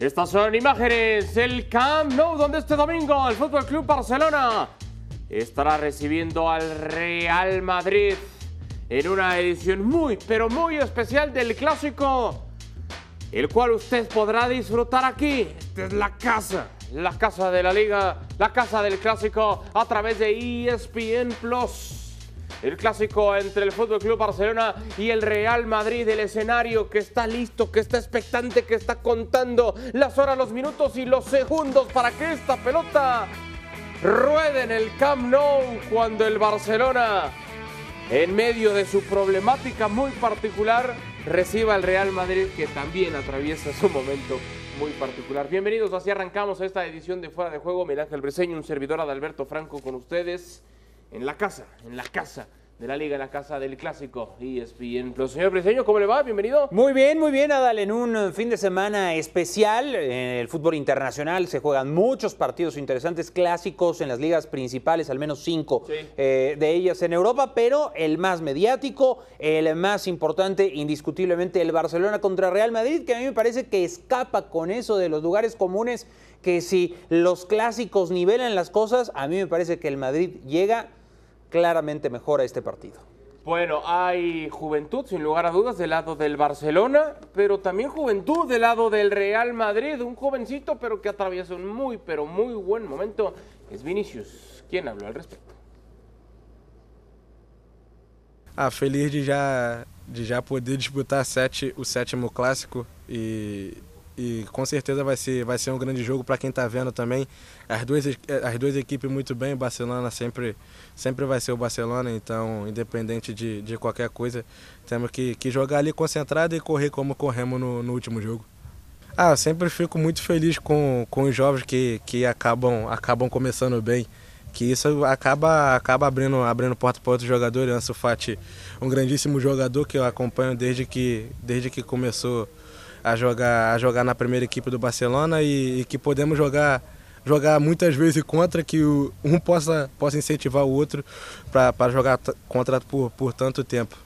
Estas son imágenes del Camp Nou, donde este domingo el Fútbol Club Barcelona estará recibiendo al Real Madrid en una edición muy, pero muy especial del clásico, el cual usted podrá disfrutar aquí. Esta es la casa, la casa de la liga, la casa del clásico a través de ESPN Plus. El clásico entre el Fútbol Club Barcelona y el Real Madrid, el escenario que está listo, que está expectante, que está contando las horas, los minutos y los segundos para que esta pelota ruede en el Camp Nou cuando el Barcelona, en medio de su problemática muy particular, reciba al Real Madrid que también atraviesa su momento muy particular. Bienvenidos, así arrancamos esta edición de Fuera de Juego. Miguel Ángel Briseño, un servidor de Alberto Franco con ustedes en la casa, en la casa de la liga, en la casa del clásico ESPN Plus. Señor Briseño, ¿cómo le va? Bienvenido. Muy bien, muy bien, Adal. En un fin de semana especial en el fútbol internacional se juegan muchos partidos interesantes, clásicos en las ligas principales, al menos cinco Sí. eh, de ellas en Europa, pero el más mediático, el más importante, indiscutiblemente, el Barcelona contra Real Madrid, que a mí me parece que escapa con eso de los lugares comunes, que si los clásicos nivelan las cosas, a mí me parece que el Madrid llega claramente mejor a este partido. Bueno, hay juventud, sin lugar a dudas, del lado del Barcelona, pero también juventud del lado del Real Madrid. Un jovencito, pero que atraviesa un muy, pero muy buen momento. Es Vinicius. ¿Quién habló al respecto? Ah, feliz de já, de já poder disputar sete, o sétimo clássico e, e com certeza vai ser, vai ser um grande jogo para quem está vendo também. As duas, as duas equipes muito bem, o Barcelona sempre, sempre vai ser o Barcelona, então independente de, de qualquer coisa, temos que, que jogar ali concentrado e correr como corremos no, no último jogo. Ah, eu sempre fico muito feliz com, com os jovens que, que acabam, acabam começando bem que isso acaba, acaba abrindo, abrindo porta para outros jogadores. Ansu Fati, um grandíssimo jogador que eu acompanho desde que, desde que começou a jogar, a jogar na primeira equipe do Barcelona e, e que podemos jogar, jogar muitas vezes contra, que o, um possa, possa incentivar o outro para jogar contra por, por tanto tempo.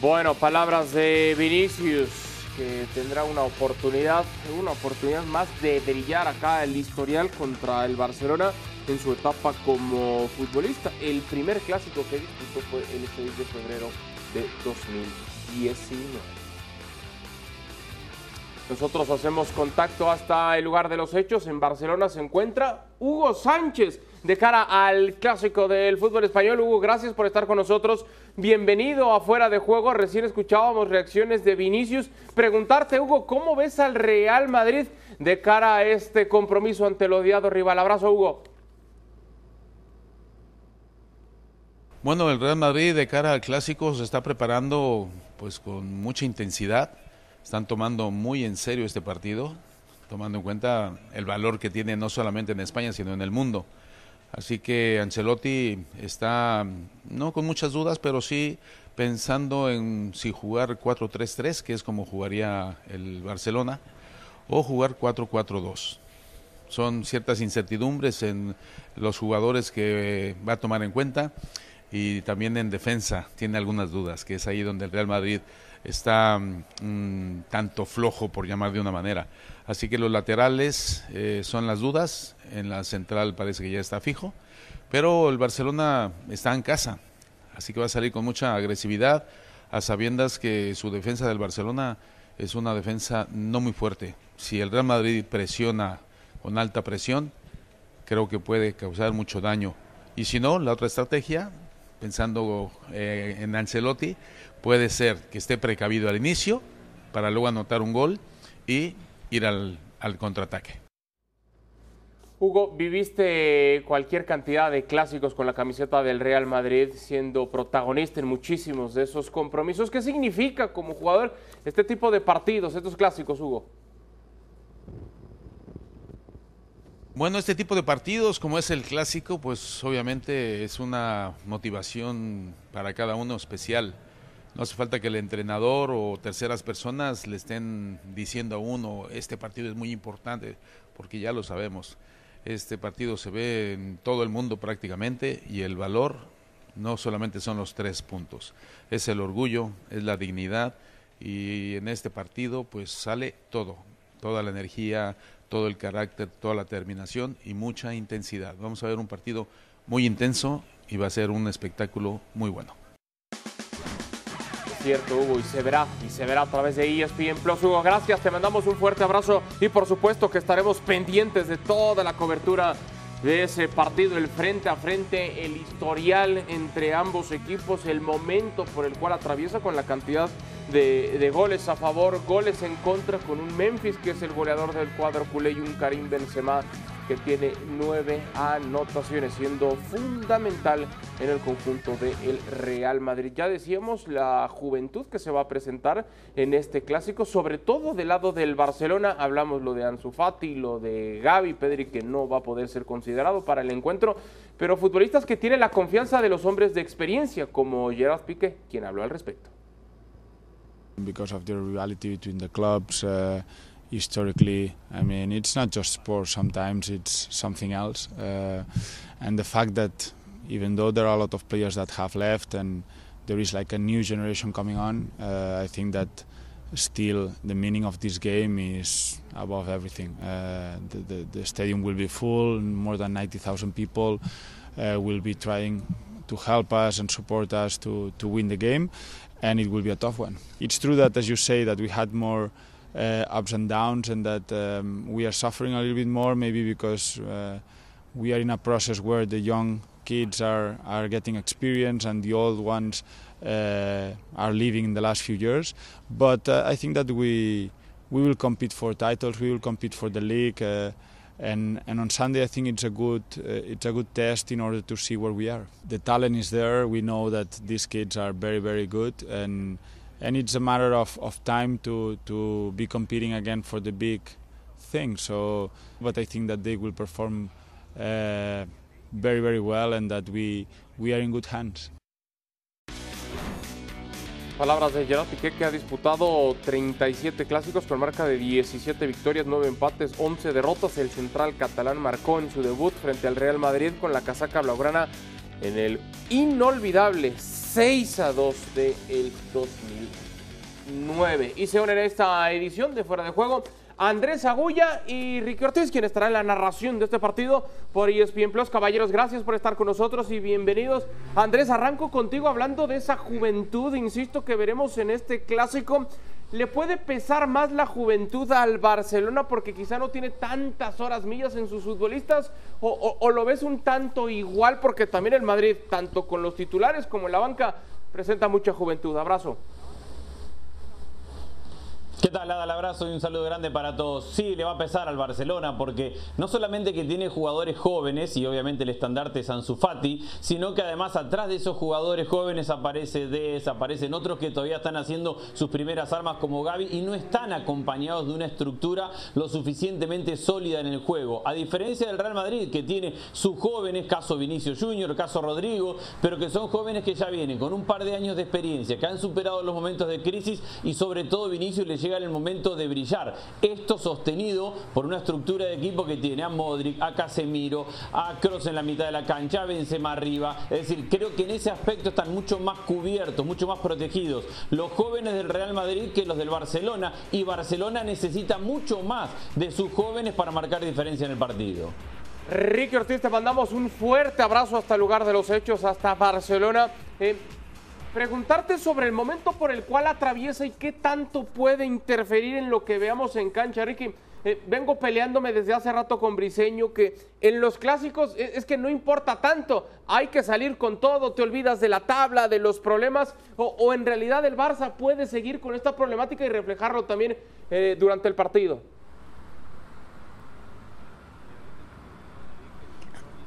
Bueno, palabras de Vinicius, que tendrá una oportunidad, una oportunidad más de brillar acá el historial contra el Barcelona en su etapa como futbolista. El primer clásico que disputó fue el 6 de febrero de 2019. Nosotros hacemos contacto hasta el lugar de los hechos. En Barcelona se encuentra Hugo Sánchez de cara al clásico del fútbol español. Hugo, gracias por estar con nosotros. Bienvenido a Fuera de Juego. Recién escuchábamos reacciones de Vinicius. Preguntarte, Hugo, ¿cómo ves al Real Madrid de cara a este compromiso ante el odiado rival? Abrazo, Hugo. Bueno, el Real Madrid de cara al clásico se está preparando pues con mucha intensidad. Están tomando muy en serio este partido, tomando en cuenta el valor que tiene no solamente en España, sino en el mundo. Así que Ancelotti está no con muchas dudas, pero sí pensando en si jugar 4-3-3, que es como jugaría el Barcelona, o jugar 4-4-2 son ciertas incertidumbres en los jugadores que va a tomar en cuenta y también en defensa tiene algunas dudas, que es ahí donde el Real Madrid está mm, tanto flojo, por llamar de una manera. Así que los laterales eh, son las dudas, en la central parece que ya está fijo, pero el Barcelona está en casa, así que va a salir con mucha agresividad, a sabiendas que su defensa del Barcelona es una defensa no muy fuerte. Si el Real Madrid presiona con alta presión, creo que puede causar mucho daño. Y si no, la otra estrategia, pensando eh, en Ancelotti, puede ser que esté precavido al inicio para luego anotar un gol y ir al, al contraataque. Hugo, viviste cualquier cantidad de clásicos con la camiseta del Real Madrid, siendo protagonista en muchísimos de esos compromisos. ¿Qué significa como jugador este tipo de partidos, estos clásicos, Hugo? Bueno, este tipo de partidos, como es el clásico, pues obviamente es una motivación para cada uno especial. No hace falta que el entrenador o terceras personas le estén diciendo a uno, este partido es muy importante, porque ya lo sabemos. Este partido se ve en todo el mundo prácticamente y el valor no solamente son los tres puntos, es el orgullo, es la dignidad y en este partido pues sale todo, toda la energía, todo el carácter, toda la terminación y mucha intensidad. Vamos a ver un partido muy intenso y va a ser un espectáculo muy bueno. cierto, Hugo, y se verá, y se verá a través de ESPN Plus. Hugo, gracias, te mandamos un fuerte abrazo y por supuesto que estaremos pendientes de toda la cobertura de ese partido, el frente a frente, el historial entre ambos equipos, el momento por el cual atraviesa con la cantidad de, goles a favor, goles en contra, con un Memphis que es el goleador del cuadro culé y un Karim Benzema que tiene nueve anotaciones, siendo fundamental en el conjunto del Real Madrid. Ya decíamos la juventud que se va a presentar en este clásico, sobre todo del lado del Barcelona. Hablamos lo de Ansu Fati, lo de Gaby, Pedri, que no va a poder ser considerado para el encuentro, pero futbolistas que tienen la confianza de los hombres de experiencia, como Gerard Piqué, quien habló al respecto. because of the rivality between the clubs. Uh, historically, I mean, it's not just sport. Sometimes it's something else, uh, and the fact that even though there are a lot of players that have left and there is like a new generation coming on, uh, I think that still the meaning of this game is above everything. Uh, the, the, the, stadium will be full, more than 90,000 people uh, will be trying to help us and support us to, to win the game and it will be a tough one. It's true that, as you say, that we had more uh, ups and downs, and that um, we are suffering a little bit more, maybe because uh, we are in a process where the young kids are are getting experience and the old ones uh, are leaving in the last few years. But uh, I think that we we will compete for titles. We will compete for the league. Uh, and and on Sunday I think it's a good uh, it's a good test in order to see where we are. The talent is there. We know that these kids are very very good, and and it's a matter of, of time to to be competing again for the big thing. So, but I think that they will perform uh, very very well, and that we we are in good hands. Palabras de Gerard Piqué que ha disputado 37 clásicos con marca de 17 victorias, 9 empates, 11 derrotas. El central catalán marcó en su debut frente al Real Madrid con la casaca blaugrana en el inolvidable 6 a 2 del 2009. Y se unen esta edición de Fuera de Juego Andrés Agulla y Ricky Ortiz, quien estará en la narración de este partido por ESPN Plus. Caballeros, gracias por estar con nosotros y bienvenidos. Andrés, arranco contigo hablando de esa juventud, insisto, que veremos en este clásico. ¿Le puede pesar más la juventud al Barcelona porque quizá no tiene tantas horas millas en sus futbolistas? ¿O, lo ves un tanto igual porque también el Madrid, tanto con los titulares como en la banca, presenta mucha juventud? Abrazo. ¿Qué tal, Ada? El abrazo y un saludo grande para todos. Sí, le va a pesar al Barcelona porque no solamente que tiene jugadores jóvenes y obviamente el estandarte es Ansu Fati, sino que además atrás de esos jugadores jóvenes aparece Des, aparecen otros que todavía están haciendo sus primeras armas como Gaby y no están acompañados de una estructura lo suficientemente sólida en el juego. A diferencia del Real Madrid que tiene sus jóvenes, caso Vinicio Junior, caso Rodrigo, pero que son jóvenes que ya vienen con un par de años de experiencia, que han superado los momentos de crisis y sobre todo Vinicio le llega en el momento de brillar. Esto sostenido por una estructura de equipo que tiene a Modric, a Casemiro, a Kroos en la mitad de la cancha, a Benzema arriba. Es decir, creo que en ese aspecto están mucho más cubiertos, mucho más protegidos los jóvenes del Real Madrid que los del Barcelona y Barcelona necesita mucho más de sus jóvenes para marcar diferencia en el partido. Ricky Ortiz, te mandamos un fuerte abrazo hasta el lugar de los hechos, hasta Barcelona. Eh, preguntarte sobre el momento por el cual atraviesa y qué tanto puede interferir en lo que veamos en cancha, Ricky. Eh, vengo peleándome desde hace rato con Briseño que en los clásicos es, es, que no importa tanto, hay que salir con todo, te olvidas de la tabla, de los problemas, o, o en realidad el Barça puede seguir con esta problemática y reflejarlo también eh, durante el partido.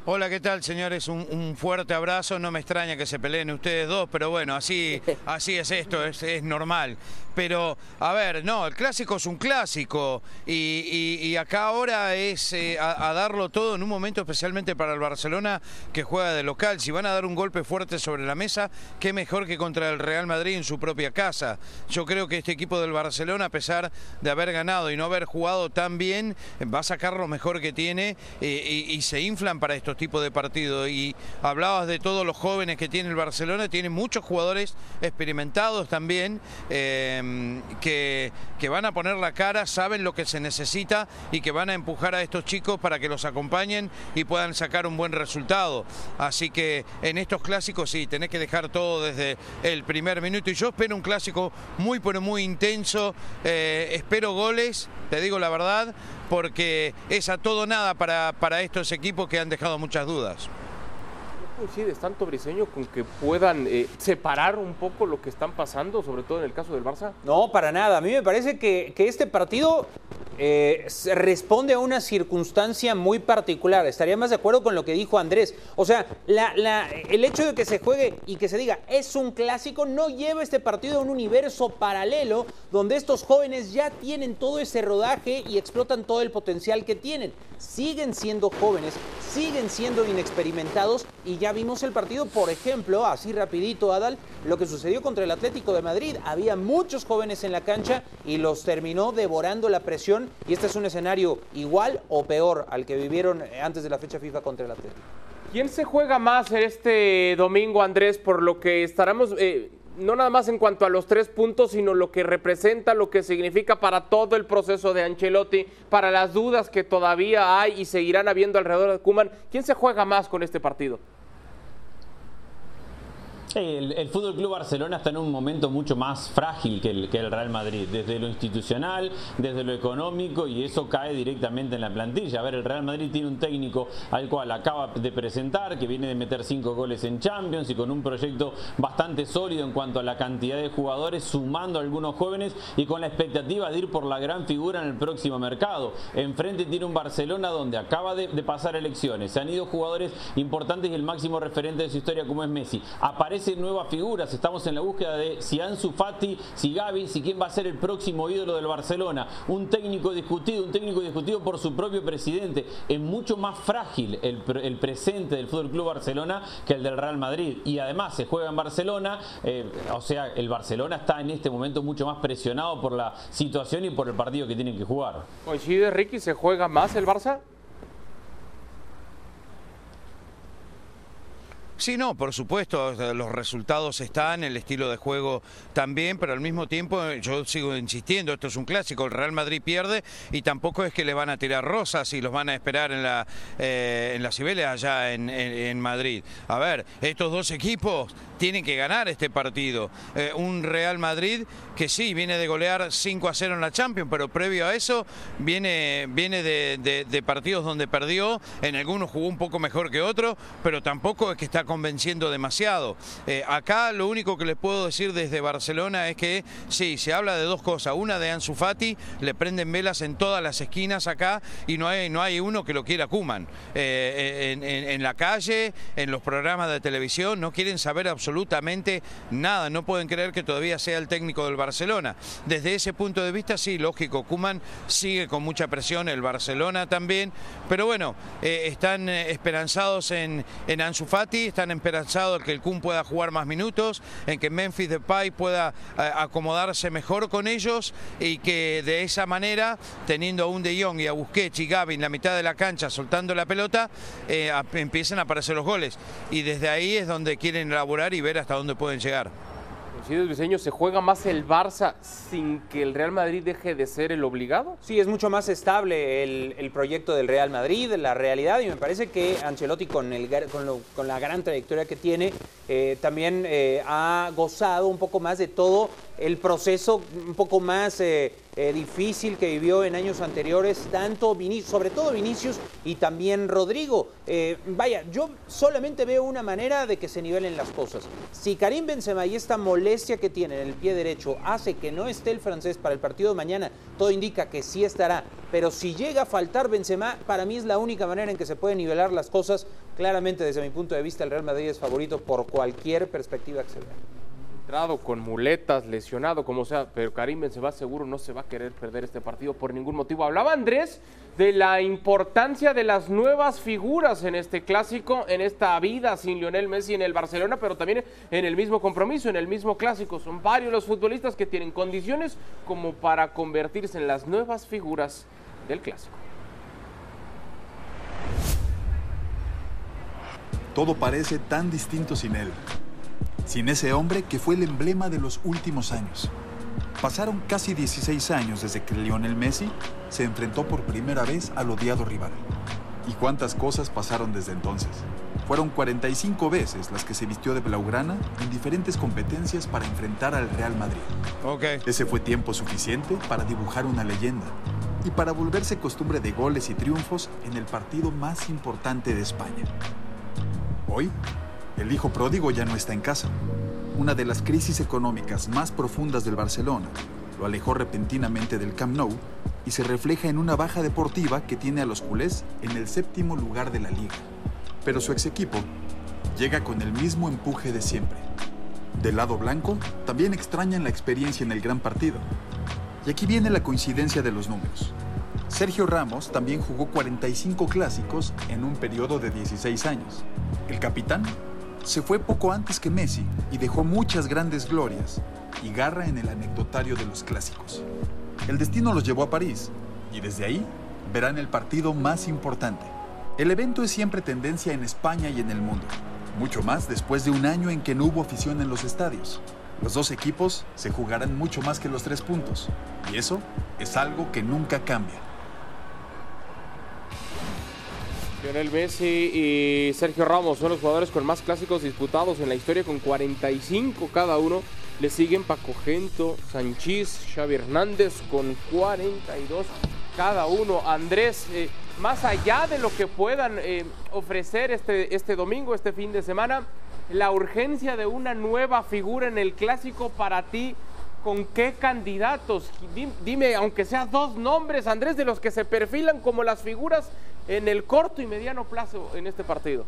Hola, ¿qué tal, señores? Un, un, fuerte abrazo. No me extraña que se peleen ustedes dos, pero bueno, así, así es esto, es, es normal. Pero, a ver, no, el clásico es un clásico y, y, y acá ahora es eh, a, a, darlo todo en un momento especialmente para el Barcelona que juega de local. Si van a dar un golpe fuerte sobre la mesa, qué mejor que contra el Real Madrid en su propia casa. Yo creo que este equipo del Barcelona, a pesar de haber ganado y no haber jugado tan bien, va a sacar lo mejor que tiene eh, y, y se inflan para estos estos tipos de partidos. Y hablabas de todos los jóvenes que tiene el Barcelona, tiene muchos jugadores experimentados también eh, que, que van a poner la cara, saben lo que se necesita y que van a empujar a estos chicos para que los acompañen y puedan sacar un buen resultado. Así que en estos clásicos sí, tenés que dejar todo desde el primer minuto. Y yo espero un clásico muy, pero muy intenso. Eh, espero goles, te digo la verdad, porque es a todo nada para, para estos equipos que han dejado muchas dudas coincides tanto, Briseño, con que puedan eh, separar un poco lo que están pasando, sobre todo en el caso del Barça? No, para nada. A mí me parece que, que este partido eh, responde a una circunstancia muy particular. Estaría más de acuerdo con lo que dijo Andrés. O sea, la, la, el hecho de que se juegue y que se diga es un clásico no lleva este partido a un universo paralelo donde estos jóvenes ya tienen todo ese rodaje y explotan todo el potencial que tienen. Siguen siendo jóvenes, siguen siendo inexperimentados y ya vimos el partido, por ejemplo, así rapidito, Adal, lo que sucedió contra el Atlético de Madrid. Había muchos jóvenes en la cancha y los terminó devorando la presión y este es un escenario igual o peor al que vivieron antes de la fecha FIFA contra el Atlético. ¿Quién se juega más este domingo, Andrés, por lo que estaremos... Eh, no nada más en cuanto a los tres puntos, sino lo que representa, lo que significa para todo el proceso de Ancelotti, para las dudas que todavía hay y seguirán habiendo alrededor de Kuman. ¿Quién se juega más con este partido? El, el Fútbol Club Barcelona está en un momento mucho más frágil que el, Real Madrid, desde lo institucional, desde lo económico, y eso cae directamente en la plantilla. A ver, el Real Madrid tiene un técnico al cual acaba de presentar, que viene de meter cinco goles en Champions y con un proyecto bastante sólido en cuanto a la cantidad de jugadores, sumando a algunos jóvenes y con la expectativa de ir por la gran figura en el próximo mercado. Enfrente tiene un Barcelona donde acaba de, de pasar elecciones, se han ido jugadores importantes y el máximo referente de su historia como es Messi. Aparece nuevas figuras. Estamos en la búsqueda de si Ansu Fati, si Gaby, si quién va a ser el próximo ídolo del Barcelona. Un técnico discutido, un técnico discutido por su propio presidente. Es mucho más frágil el, el presente del Fútbol Club Barcelona que el del Real Madrid. Y además se juega en Barcelona, eh, o sea, el Barcelona está en este momento mucho más presionado por la situación y por el partido que tienen que jugar. ¿Coincide Ricky? ¿Se juega más el Barça? Sí, no, por supuesto, los resultados están, el estilo de juego también, pero al mismo tiempo yo sigo insistiendo, esto es un clásico, el Real Madrid pierde y tampoco es que le van a tirar rosas y los van a esperar en la, eh, en allá en, en, Madrid. A ver, estos dos equipos tienen que ganar este partido. Eh, un Real Madrid que sí, viene de golear 5 a 0 en la Champions, pero previo a eso viene, viene de, partidos donde perdió, en algunos jugó un poco mejor que otros, pero tampoco es que está convenciendo demasiado. Eh, acá lo único que les puedo decir desde Barcelona es que sí, se habla de dos cosas. Una de Ansu Fati, le prenden velas en todas las esquinas acá y no hay, no hay uno que lo quiera Kuman. Eh, en, en, la calle, en los programas de televisión, no quieren saber absolutamente nada. No pueden creer que todavía sea el técnico del Barcelona. Desde ese punto de vista, sí, lógico, Kuman sigue con mucha presión, el Barcelona también. Pero bueno, eh, están esperanzados en, en Ansu Fati, están esperanzados en que el Kun pueda jugar más minutos, en que Memphis Depay pueda eh, acomodarse mejor con ellos y que de esa manera, teniendo a un De Jong y a Busquets y Gaby en la mitad de la cancha soltando la pelota, eh, empiecen a aparecer los goles. Y desde ahí es donde quieren elaborar y ver hasta dónde pueden llegar. ¿Coincides, Briseño? ¿Se juega más el Barça sin que el Real Madrid deje de ser el obligado? Sí, es mucho más estable el, proyecto del Real Madrid, la realidad, y me parece que Ancelotti, con, el, con, lo, con la gran trayectoria que tiene, eh, también eh, ha gozado un poco más de todo el proceso un poco más eh, difícil que vivió en años anteriores, tanto sobre todo Vinicius y también Rodrigo. Eh, vaya, yo solamente veo una manera de que se nivelen las cosas. Si Karim Benzema y esta molestia que tiene en el pie derecho hace que no esté el francés para el partido de mañana, todo indica que sí estará. Pero si llega a faltar Benzema, para mí es la única manera en que se pueden nivelar las cosas. Claramente, desde mi punto de vista, el Real Madrid es favorito por cualquier perspectiva que se vea con muletas, lesionado, como sea, pero Karim Benzema seguro no se va a querer perder este partido por ningún motivo. Hablaba Andrés de la importancia de las nuevas figuras en este clásico, en esta vida sin Lionel Messi en el Barcelona, pero también en el mismo compromiso, en el mismo clásico. Son varios los futbolistas que tienen condiciones como para convertirse en las nuevas figuras del clásico. Todo parece tan distinto sin él. Sin ese hombre que fue el emblema de los últimos años. Pasaron casi 16 años desde que Lionel Messi se enfrentó por primera vez al odiado rival. ¿Y cuántas cosas pasaron desde entonces? Fueron 45 veces las que se vistió de blaugrana en diferentes competencias para enfrentar al Real Madrid. Ok. Ese fue tiempo suficiente para dibujar una leyenda y para volverse costumbre de goles y triunfos en el partido más importante de España. Hoy, el hijo pródigo ya no está en casa. Una de las crisis económicas más profundas del Barcelona lo alejó repentinamente del Camp Nou y se refleja en una baja deportiva que tiene a los culés en el séptimo lugar de la liga. Pero su ex equipo llega con el mismo empuje de siempre. Del lado blanco, también extrañan la experiencia en el gran partido. Y aquí viene la coincidencia de los números. Sergio Ramos también jugó 45 clásicos en un periodo de 16 años. El capitán se fue poco antes que Messi y dejó muchas grandes glorias y garra en el anecdotario de los clásicos. El destino los llevó a París y desde ahí verán el partido más importante. El evento es siempre tendencia en España y en el mundo, mucho más después de un año en que no hubo afición en los estadios. Los dos equipos se jugarán mucho más que los tres puntos y eso es algo que nunca cambia. Lionel Messi y Sergio Ramos son los jugadores con más clásicos disputados en la historia con 45 cada uno. Le siguen Paco Gento, Sanchís, Xavi Hernández con 42 cada uno. Andrés, eh, más allá de lo que puedan eh, ofrecer este, este domingo, este fin de semana, la urgencia de una nueva figura en el clásico para ti, ¿con qué candidatos? Dime, aunque sea dos nombres, Andrés, de los que se perfilan como las figuras en el corto y mediano plazo en este partido.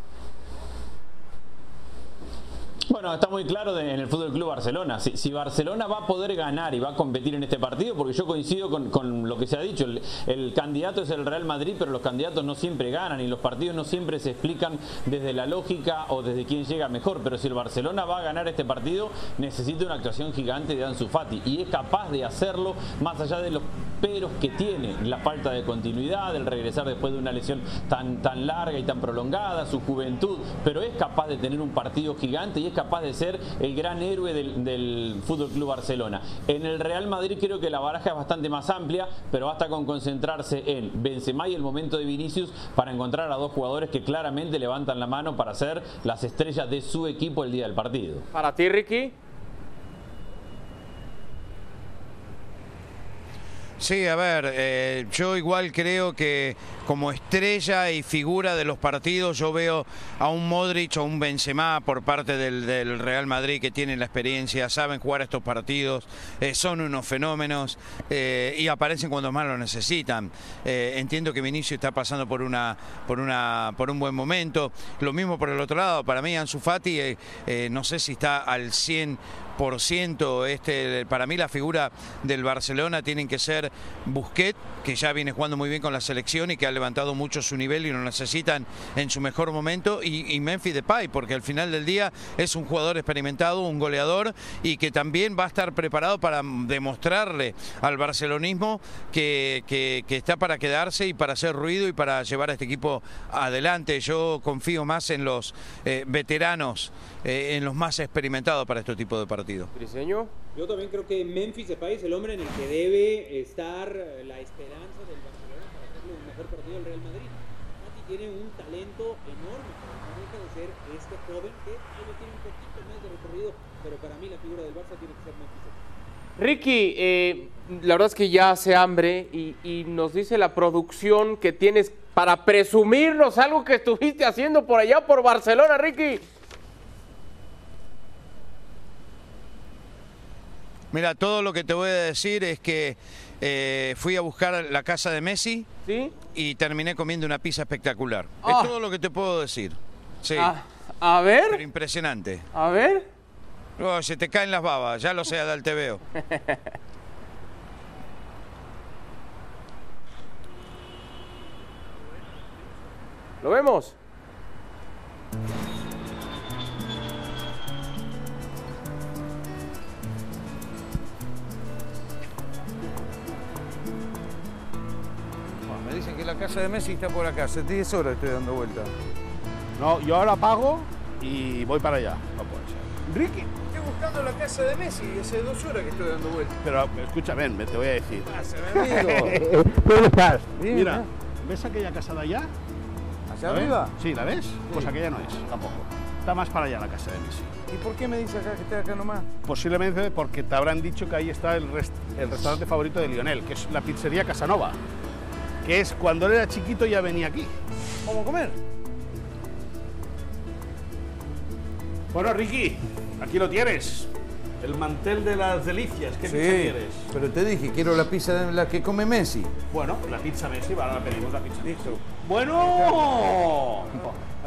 Bueno, está muy claro en el Fútbol Club Barcelona. Si, Barcelona va a poder ganar y va a competir en este partido, porque yo coincido con, con lo que se ha dicho, el, el candidato es el Real Madrid, pero los candidatos no siempre ganan y los partidos no siempre se explican desde la lógica o desde quién llega mejor. Pero si el Barcelona va a ganar este partido, necesita una actuación gigante de Ansu Fati y es capaz de hacerlo más allá de los peros que tiene, la falta de continuidad, el regresar después de una lesión tan, tan larga y tan prolongada, su juventud, pero es capaz de tener un partido gigante y es capaz de ser el gran héroe del, del Fútbol Club Barcelona. En el Real Madrid creo que la baraja es bastante más amplia, pero basta con concentrarse en Benzema y el momento de Vinicius para encontrar a dos jugadores que claramente levantan la mano para ser las estrellas de su equipo el día del partido. Para ti, Ricky. Sí, a ver, eh, yo igual creo que como estrella y figura de los partidos yo veo a un Modric o un Benzema por parte del, Real Madrid que tienen la experiencia, saben jugar estos partidos, eh, son unos fenómenos eh, y aparecen cuando más lo necesitan. Eh, entiendo que Vinicius está pasando por una, por una, por un buen momento. Lo mismo por el otro lado, para mí Ansu Fati, no sé si está al 100 por ciento. Este, para mí la figura del Barcelona tienen que ser Busquets, que ya viene jugando muy bien con la selección y que ha levantado mucho su nivel y lo necesitan en su mejor momento, y, y Memphis Depay, porque al final del día es un jugador experimentado, un goleador y que también va a estar preparado para demostrarle al barcelonismo que está para quedarse y para hacer ruido y para llevar a este equipo adelante. Yo confío más en los eh, veteranos, eh, en los más experimentados para este tipo de partidos. Yo también creo que Memphis Depay es el hombre en el que debe estar la esperanza del Barcelona para hacerle un mejor partido al Real Madrid. Fati tiene un talento enorme, pero no deja de ser este joven que tal vez tiene un poquito más de recorrido, pero para mí la figura del Barça tiene que ser Memphis Depay. Ricky, eh, la verdad es que ya hace hambre y, y nos dice la producción que tienes para presumirnos algo que estuviste haciendo por allá por Barcelona, Ricky. Mira, todo lo que te voy a decir es que eh, fui a buscar la casa de Messi ¿Sí? y terminé comiendo una pizza espectacular. Ah. Es todo lo que te puedo decir. Sí, A, a pero ver, impresionante. a ver. Oh, se te caen las babas, ya lo sé, Adal, te veo. ¿Lo vemos? Casa de Messi está por acá, hace 10 horas estoy dando vuelta. No, yo ahora pago y voy para allá. No puede ser. Ricky, Estoy buscando la casa de Messi, hace dos horas que estoy dando vueltas. pero escucha, ven, te voy a decir. amigo? ¿Cómo estás? Bien, Mira, ¿eh? ¿ves aquella casa de allá? ¿Hacia arriba? Sí, ¿la ves? Pues aquella no es, tampoco. Está más para allá la casa de Messi. ¿Y por qué me dice acá que estoy acá nomás? Posiblemente porque te habrán dicho que ahí está el, rest- el restaurante favorito de Lionel, que es la pizzería Casanova. Que es cuando él era chiquito ya venía aquí. ¿Cómo comer? Bueno, Ricky, aquí lo tienes. El mantel de las delicias. ¿Qué pizza quieres? pero te dije, quiero la pizza de la que come Messi. Bueno, la pizza Messi, ahora pedimos la pizza Messi. Bueno,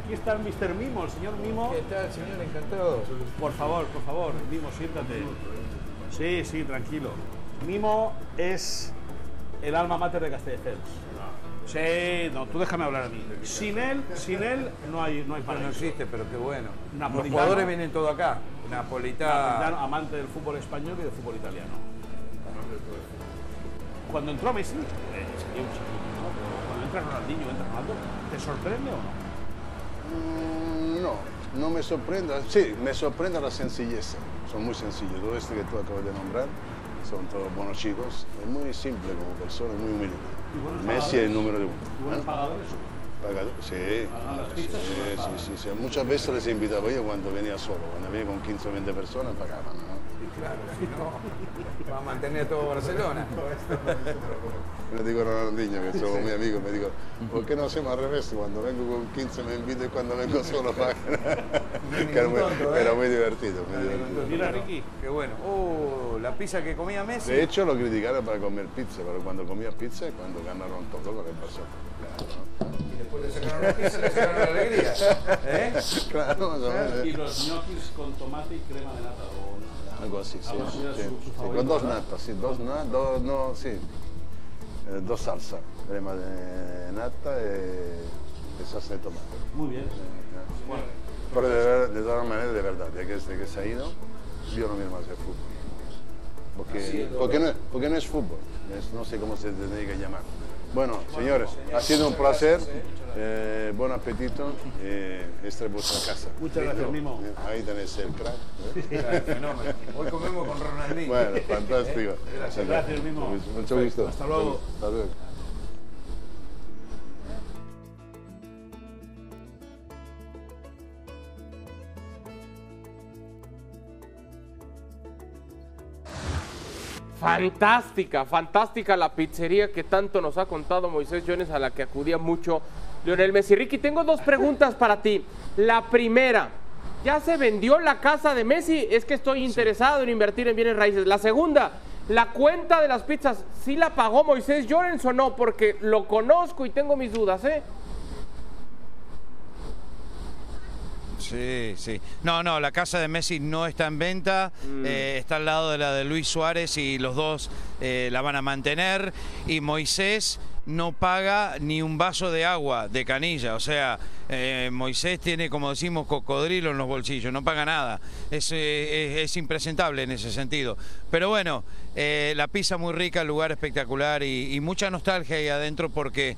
aquí está el Mr. Mimo, el señor Mimo. ¿Qué tal, señor? Encantado. Por favor, por favor, Mimo, siéntate. Sí, sí, tranquilo. Mimo es el alma mater de Castelldefels. Sí, no, tú déjame hablar a mí. Sin él, sin él no hay, no hay No paraíso. existe, pero qué bueno. Los Napolitano. jugadores vienen todo acá. Napolitano. Napolitano, amante del fútbol español y del fútbol italiano. Cuando entró Messi, eh, sería un chiquillo, ¿no? Pero cuando entra Ronaldinho, entra Ronaldo, ¿te sorprende o no? Mm, No, no me sorprende. Sí, me sorprende la sencillez. Son muy sencillos. Todo esto que tú acabas de nombrar son todos buenos chicos. Es muy simple como persona, muy humilde. Messi es el número de uno. ¿Y buenos pagadores? Pagado- Sí, sí, sí, sí, sí. Muchas veces les invitaba yo cuando venía solo. Cuando venía con 15 o 20 personas, pagaban. ¿no? Claro, si no, va a mantener todo Barcelona. Le digo a Ronaldinho, que somos muy amigos, me digo, ¿por qué no hacemos al revés? Cuando vengo con 15 me invito y cuando vengo solo pagan. Que era, ¿eh? era muy divertido, muy divertido. Mira, Ricky. Qué bueno. Oh, la pizza que comía Messi. De hecho, lo criticaron para comer pizza, pero cuando comía pizza es cuando ganaron todo lo que pasó. Y después le sacaron la pizza, le sacaron la alegría. ¿Eh? Claro. Y los ñoquis con tomate y crema de nata. Algo así, sí. Era sí, sí, Con dos natas, sí, dos natas, dos, no, sí. Eh, dos salsas, crema de nata y, y salsa de tomate. Muy bien. Bueno, Pero de, de todas maneras, de verdad, ya que desde que se ha ido, yo no miro más el fútbol. Porque, porque, no, es- porque no es fútbol, es- no sé cómo se tendría que llamar. Bueno, señores, ha sido un placer, eh, buen apetito, eh, esta es vuestra casa. muchas gracias, Mimo. Ahí tenéis el crack. ¿eh? Fenómeno. Hoy comemos con Ronaldinho. Bueno, fantástico. Gracias, gracias, Mimo. Mucho gusto. Hasta luego. Hasta luego. Fantástica, fantástica la pizzería que tanto nos ha contado Moisés Jones, a la que acudía mucho Lionel Messi. Ricky, tengo dos preguntas para ti. La primera, ¿ya se vendió la casa de Messi? Es que estoy interesado en invertir en bienes raíces. La segunda, ¿la cuenta de las pizzas sí la pagó Moisés Jones o no? Porque lo conozco y tengo mis dudas, ¿eh? Sí, sí. No, no, la casa de Messi no está en venta, eh, está al lado de la de Luis Suárez y los dos eh, la van a mantener. Y Moisés no paga ni un vaso de agua de canilla, o sea, eh, Moisés tiene, como decimos, cocodrilo en los bolsillos, no paga nada. Es, eh, es- es impresentable en ese sentido. Pero bueno, eh, la pizza muy rica, el lugar espectacular y, mucha nostalgia ahí adentro porque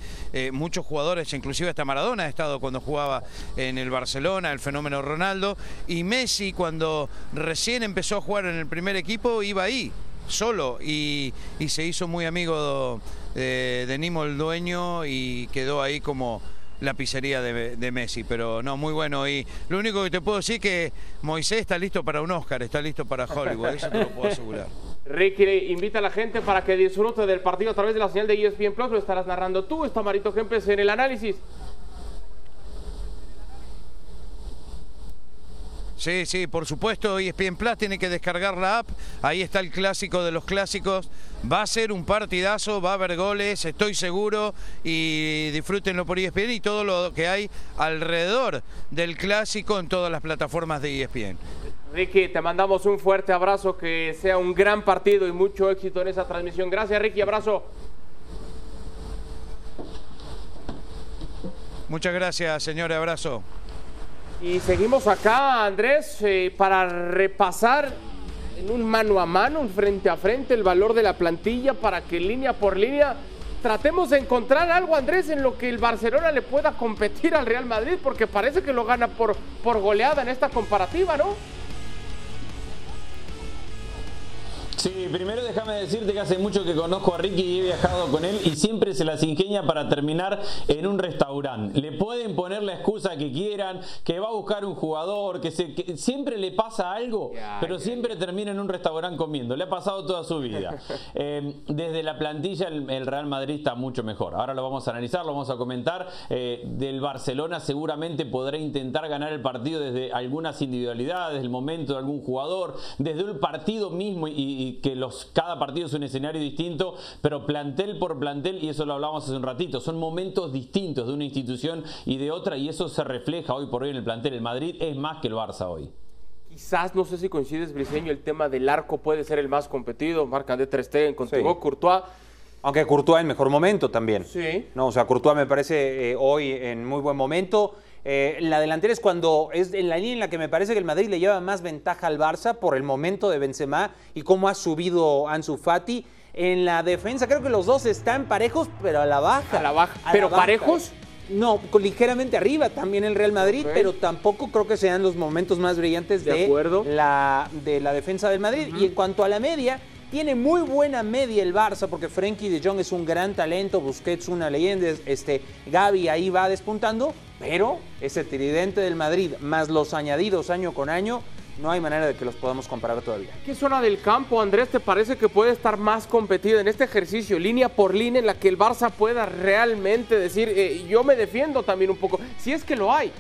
muchos jugadores, inclusive hasta Maradona ha estado cuando jugaba en el Barcelona, el fenómeno Ronaldo, y Messi cuando recién empezó a jugar en el primer equipo iba ahí solo y, y se hizo muy amigo de, de Nimo el dueño y quedó ahí como la pizzería de, Messi, pero no, muy bueno. Y lo único que te puedo decir es que Moisés está listo para un Oscar, está listo para Hollywood, eso te lo puedo asegurar. Ricky invita a la gente para que disfrute del partido a través de la señal de ESPN Plus. Lo estarás narrando tú, está Marito Kempes en el análisis. Sí, sí, por supuesto, ESPN Plus tiene que descargar la app, ahí está el clásico de los clásicos, va a ser un partidazo, va a haber goles, estoy seguro, y disfrútenlo por ESPN y todo lo que hay alrededor del clásico en todas las plataformas de ESPN. Ricky, te mandamos un fuerte abrazo, que sea un gran partido y mucho éxito en esa transmisión. Gracias, Ricky, abrazo. Muchas gracias, señor, abrazo. Y seguimos acá, Andrés, eh, para repasar en un mano a mano, un frente a frente, el valor de la plantilla para que línea por línea tratemos de encontrar algo, Andrés, en lo que el Barcelona le pueda competir al Real Madrid, porque parece que lo gana por, por goleada en esta comparativa, ¿no? Sí, primero déjame decirte que hace mucho que conozco a Ricky y he viajado con él y siempre se las ingenia para terminar en un restaurante. Le pueden poner la excusa que quieran, que va a buscar un jugador, que, se, que siempre le pasa algo, pero siempre termina en un restaurante comiendo. Le ha pasado toda su vida. Eh, desde la plantilla el, el, Real Madrid está mucho mejor. Ahora lo vamos a analizar, lo vamos a comentar. Eh, del Barcelona seguramente podrá intentar ganar el partido desde algunas individualidades, el momento de algún jugador, desde el partido mismo y, y que los, cada partido es un escenario distinto, pero plantel por plantel, y eso lo hablamos hace un ratito, son momentos distintos de una institución y de otra, y eso se refleja hoy por hoy en el plantel. El Madrid es más que el Barça hoy. Quizás, no sé si coincides, Briseño, el tema del arco puede ser el más competido. Marc André Ter Stegen con sí. Courtois. Aunque Courtois en mejor momento también. Sí. No, o sea, Courtois me parece eh, hoy en muy buen momento. Eh, la delantera es cuando es en la línea en la que me parece que el Madrid le lleva más ventaja al Barça por el momento de Benzema y cómo ha subido Ansu Fati. En la defensa creo que los dos están parejos, pero a la baja. A la baja. A ¿Pero la baja. parejos? No, ligeramente arriba también el Real Madrid, okay. pero tampoco creo que sean los momentos más brillantes de, de la, de la defensa del Madrid. Uh -huh. Y en cuanto a la media, tiene muy buena media el Barça porque Frenkie de Jong es un gran talento, Busquets una leyenda, este Gaby ahí va despuntando, pero ese tridente del Madrid más los añadidos año con año no hay manera de que los podamos comparar todavía. ¿Qué zona del campo, Andrés, te parece que puede estar más competida en este ejercicio, línea por línea, en la que el Barça pueda realmente decir, eh, yo me defiendo también un poco, si es que lo hay?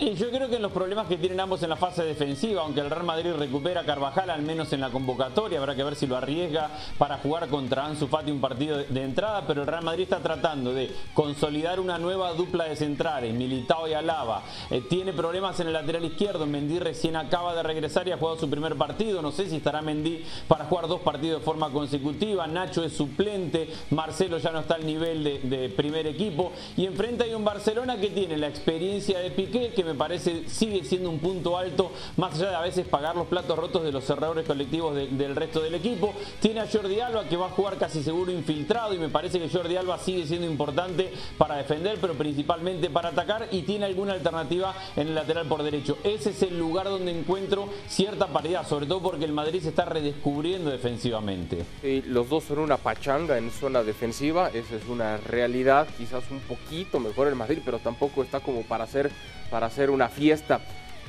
Yo creo que en los problemas que tienen ambos en la fase defensiva, aunque el Real Madrid recupera a Carvajal al menos en la convocatoria, habrá que ver si lo arriesga para jugar contra Ansu Fati un partido de entrada, pero el Real Madrid está tratando de consolidar una nueva dupla de centrales, Militao y Alaba. Eh, tiene problemas en el lateral izquierdo, Mendy recién acaba de regresar y ha jugado su primer partido, no sé si estará Mendy para jugar dos partidos de forma consecutiva, Nacho es suplente, Marcelo ya no está al nivel de, de primer equipo y enfrente hay un Barcelona que tiene la experiencia de Piqué, que me parece sigue siendo un punto alto, más allá de a veces pagar los platos rotos de los errores colectivos de, del resto del equipo. Tiene a Jordi Alba que va a jugar casi seguro infiltrado y me parece que Jordi Alba sigue siendo importante para defender, pero principalmente para atacar y tiene alguna alternativa en el lateral por derecho. Ese es el lugar donde encuentro cierta paridad, sobre todo porque el Madrid se está redescubriendo defensivamente. Los dos son una pachanga en zona defensiva, esa es una realidad, quizás un poquito mejor el Madrid, pero tampoco está como para hacer para hacer una fiesta.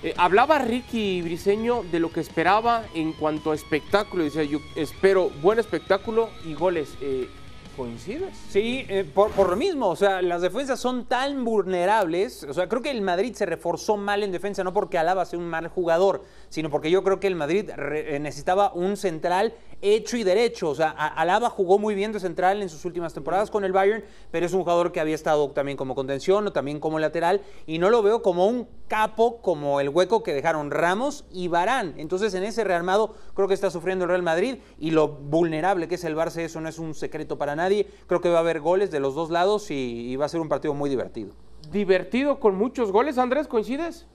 Eh, hablaba Ricky Briseño de lo que esperaba en cuanto a espectáculo. Decía, yo espero buen espectáculo y goles. Eh, ¿Coincides? Sí, eh, por, por, lo mismo. O sea, las defensas son tan vulnerables. O sea, creo que el Madrid se reforzó mal en defensa, no porque Alaba sea un mal jugador, sino porque yo creo que el Madrid re, necesitaba un central hecho y derecho. O sea, Alaba jugó muy bien de central en sus últimas temporadas con el Bayern, pero es un jugador que había estado también como contención o también como lateral y no lo veo como un capo como el hueco que dejaron Ramos y Barán. Entonces, en ese rearmado creo que está sufriendo el Real Madrid y lo vulnerable que es el Barça, eso no es un secreto para nadie. Creo que va a haber goles de los dos lados y, y va a ser un partido muy divertido. Divertido con muchos goles, Andrés, ¿coincides?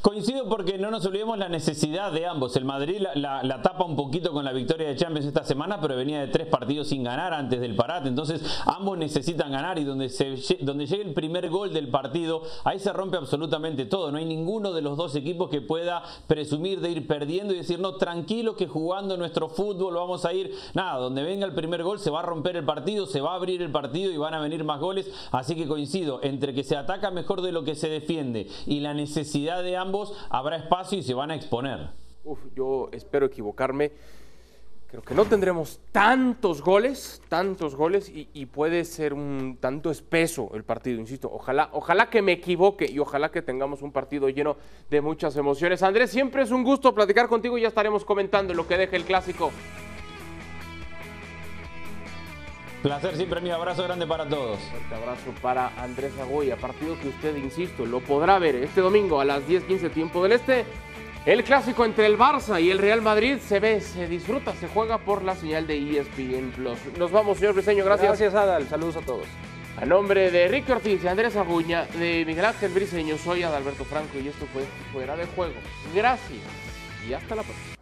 Coincido porque no nos olvidemos la necesidad de ambos. El Madrid la, tapa un poquito con la victoria de Champions esta semana, pero venía de tres partidos sin ganar antes del parate. Entonces ambos necesitan ganar y donde, se, donde llegue el primer gol del partido, ahí se rompe absolutamente todo. No hay ninguno de los dos equipos que pueda presumir de ir perdiendo y decir, no, tranquilo que jugando nuestro fútbol vamos a ir. Nada, donde venga el primer gol se va a romper el partido, se va a abrir el partido y van a venir más goles. Así que coincido entre que se ataca mejor de lo que se defiende y la necesidad de ambos ambos habrá espacio y se van a exponer. Uf, yo espero equivocarme. Creo que no tendremos tantos goles, tantos goles y, y, puede ser un tanto espeso el partido, insisto. Ojalá, ojalá que me equivoque y ojalá que tengamos un partido lleno de muchas emociones. Andrés, siempre es un gusto platicar contigo y ya estaremos comentando lo que deje el clásico. Placer siempre, mi abrazo grande para todos. Fuerte abrazo para Andrés Agoya, partido que usted, insisto, lo podrá ver este domingo a las 10:15 tiempo del Este. El clásico entre el Barça y el Real Madrid se ve, se disfruta, se juega por la señal de ESPN Plus. Nos vamos, señor Briseño, gracias. Gracias, Adal. Saludos a todos. A nombre de Ricky Ortiz, de Andrés Aguña, de Miguel Ángel Briseño, soy Adalberto Franco y esto fue Fuera de Juego. Gracias y hasta la próxima.